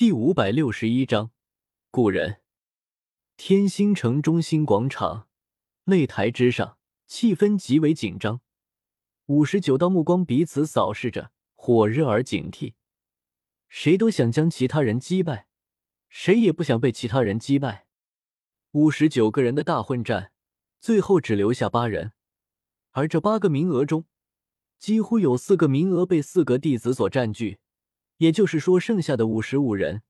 第五百六十一章故人。天星城中心广场擂台之上，气氛极为紧张。五十九道目光彼此扫视着，火热而警惕。谁都想将其他人击败，谁也不想被其他人击败。五十九个人的大混战，最后只留下八人，而这八个名额中，几乎有四个名额被四个弟子所占据。也就是说，剩下的五十五人，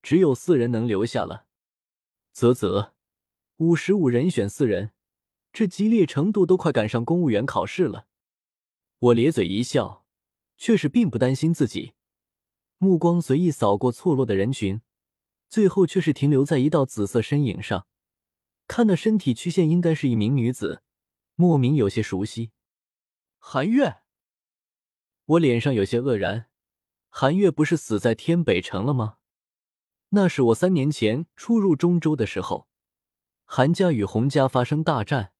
只有四人能留下了。啧啧，五十五人选四人，这激烈程度都快赶上公务员考试了。我咧嘴一笑，却是并不担心自己。目光随意扫过错落的人群，最后却是停留在一道紫色身影上。看那身体曲线，应该是一名女子，莫名有些熟悉。韩月，我脸上有些愕然。韩月不是死在天北城了吗？那是我三年前初入中州的时候，韩家与洪家发生大战，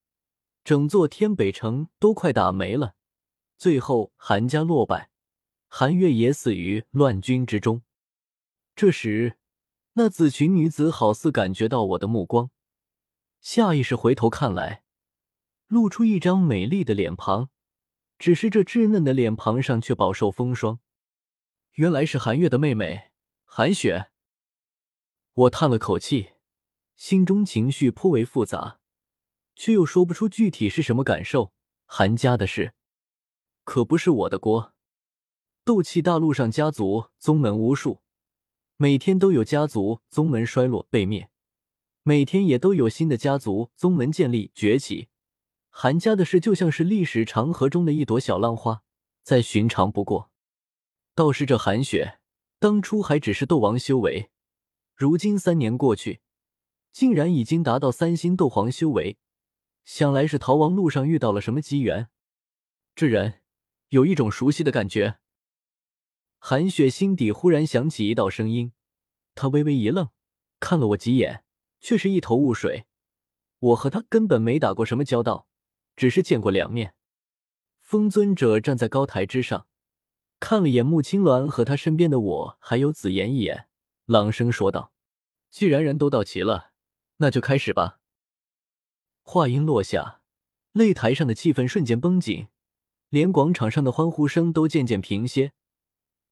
整座天北城都快打没了，最后韩家落败，韩月也死于乱军之中。这时，那紫裙女子好似感觉到我的目光，下意识回头看来，露出一张美丽的脸庞，只是这稚嫩的脸庞上却饱受风霜。原来是韩月的妹妹韩雪，我叹了口气，心中情绪颇为复杂，却又说不出具体是什么感受。韩家的事可不是我的锅。斗气大陆上家族宗门无数，每天都有家族宗门衰落被灭，每天也都有新的家族宗门建立崛起。韩家的事就像是历史长河中的一朵小浪花，再寻常不过。倒是这韩雪，当初还只是斗王修为，如今三年过去，竟然已经达到三星斗皇修为，想来是逃亡路上遇到了什么机缘。这人有一种熟悉的感觉。韩雪心底忽然响起一道声音，她微微一愣，看了我几眼，却是一头雾水。我和他根本没打过什么交道，只是见过两面。风尊者站在高台之上。看了眼穆青鸾和他身边的我，还有紫妍一眼，朗声说道：“既然人都到齐了，那就开始吧。”话音落下，擂台上的气氛瞬间绷紧，连广场上的欢呼声都渐渐平歇。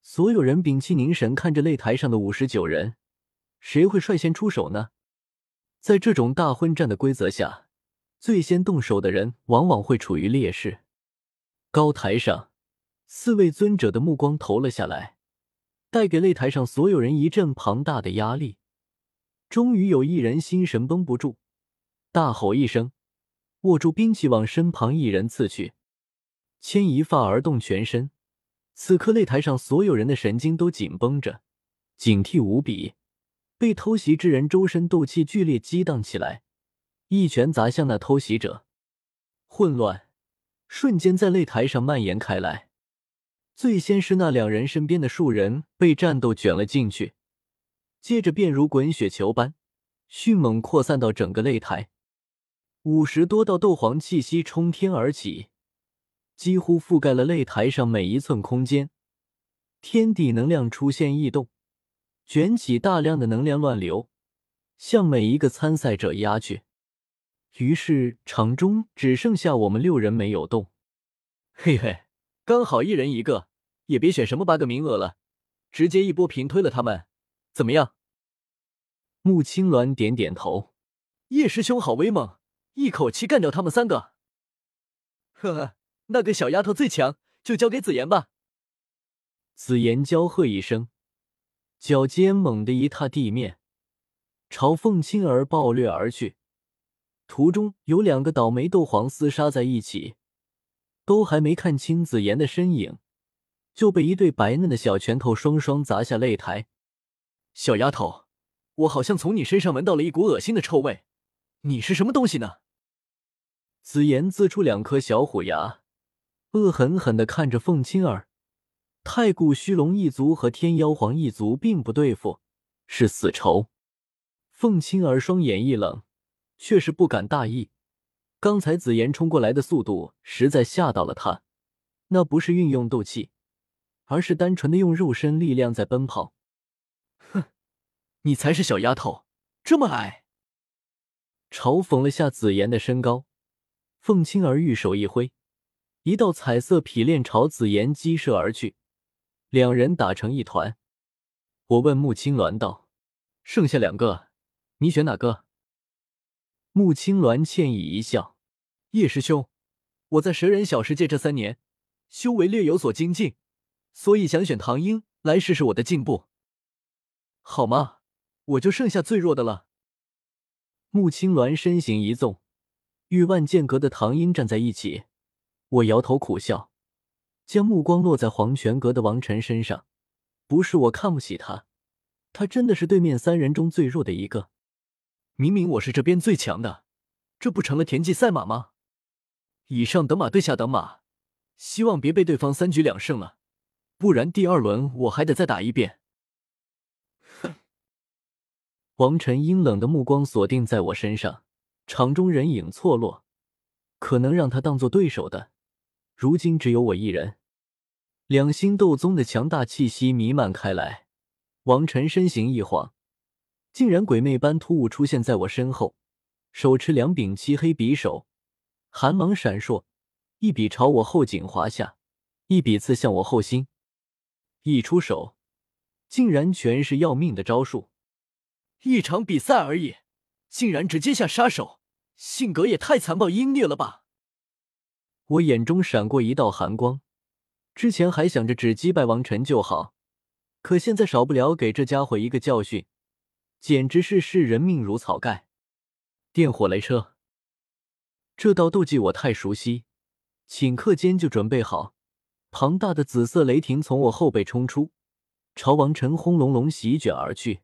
所有人屏气凝神，看着擂台上的五十九人，谁会率先出手呢？在这种大混战的规则下，最先动手的人往往会处于劣势。高台上。四位尊者的目光投了下来，带给擂台上所有人一阵庞大的压力。终于有一人心神绷不住，大吼一声，握住兵器往身旁一人刺去，牵一发而动全身。此刻擂台上所有人的神经都紧绷着，警惕无比。被偷袭之人周身斗气剧烈激荡起来，一拳砸向那偷袭者，混乱瞬间在擂台上蔓延开来。最先是那两人身边的数人被战斗卷了进去，接着便如滚雪球般迅猛扩散到整个擂台。五十多道斗皇气息冲天而起，几乎覆盖了擂台上每一寸空间。天地能量出现异动，卷起大量的能量乱流，向每一个参赛者压去。于是场中只剩下我们六人没有动。嘿嘿。刚好一人一个，也别选什么八个名额了，直接一波平推了他们，怎么样？穆青鸾点点头，叶师兄好威猛，一口气干掉他们三个。呵呵，那个小丫头最强，就交给紫妍吧。紫妍娇喝一声，脚尖猛地一踏地面，朝凤青儿暴掠而去。途中有两个倒霉斗皇厮杀在一起。都还没看清紫妍的身影，就被一对白嫩的小拳头双双砸下擂台。小丫头，我好像从你身上闻到了一股恶心的臭味，你是什么东西呢？紫妍呲出两颗小虎牙，恶狠狠地看着凤青儿。太古虚龙一族和天妖皇一族并不对付，是死仇。凤青儿双眼一冷，却是不敢大意。刚才紫妍冲过来的速度实在吓到了他，那不是运用斗气，而是单纯的用肉身力量在奔跑。哼，你才是小丫头，这么矮。嘲讽了下紫妍的身高，凤青儿玉手一挥，一道彩色匹链朝紫妍激射而去，两人打成一团。我问穆青鸾道：“剩下两个，你选哪个？”穆青鸾歉意一笑：“叶师兄，我在蛇人小世界这三年，修为略有所精进，所以想选唐英来试试我的进步。好吗？我就剩下最弱的了。”穆青鸾身形一纵，与万剑阁的唐英站在一起。我摇头苦笑，将目光落在黄泉阁的王晨身上。不是我看不起他，他真的是对面三人中最弱的一个。明明我是这边最强的，这不成了田忌赛马吗？以上等马对下等马，希望别被对方三局两胜了，不然第二轮我还得再打一遍。哼王晨阴冷的目光锁定在我身上，场中人影错落，可能让他当做对手的，如今只有我一人。两星斗宗的强大气息弥漫开来，王晨身形一晃，竟然鬼魅般突兀出现在我身后，手持两柄漆黑匕首，寒芒闪烁，一笔朝我后颈划下，一笔刺向我后心，一出手，竟然全是要命的招数。一场比赛而已，竟然直接下杀手，性格也太残暴阴烈了吧！我眼中闪过一道寒光，之前还想着只击败王晨就好，可现在少不了给这家伙一个教训，简直是视人命如草盖。电火雷车，这道斗技我太熟悉，顷刻间就准备好。庞大的紫色雷霆从我后背冲出，朝王晨轰隆隆席卷而去。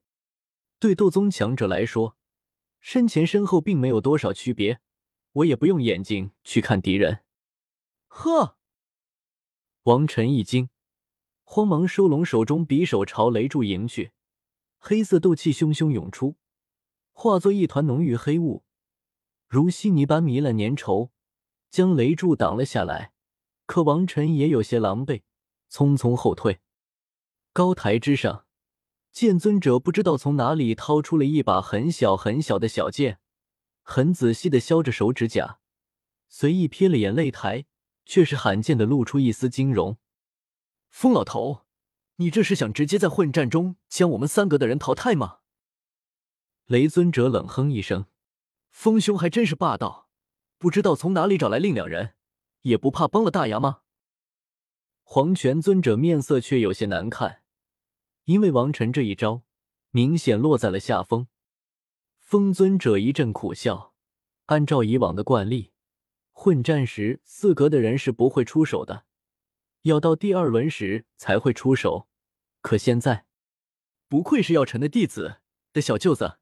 对斗宗强者来说，身前身后并没有多少区别，我也不用眼睛去看敌人。呵！王晨一惊，慌忙收拢手中匕首，朝雷柱迎去。黑色斗气汹汹涌出，化作一团浓郁黑雾，如稀泥般糜烂粘稠，将雷柱挡了下来。可王晨也有些狼狈，匆匆后退。高台之上。剑尊者不知道从哪里掏出了一把很小很小的小剑，很仔细的削着手指甲，随意瞥了眼擂台，却是罕见的露出一丝惊容。疯老头，你这是想直接在混战中将我们三阁的人淘汰吗？雷尊者冷哼一声：“风兄还真是霸道，不知道从哪里找来另两人，也不怕崩了大牙吗？”黄泉尊者面色却有些难看。因为王晨这一招明显落在了下风，风尊者一阵苦笑。按照以往的惯例，混战时四格的人是不会出手的，要到第二轮时才会出手。可现在，不愧是药尘的弟子的小舅子，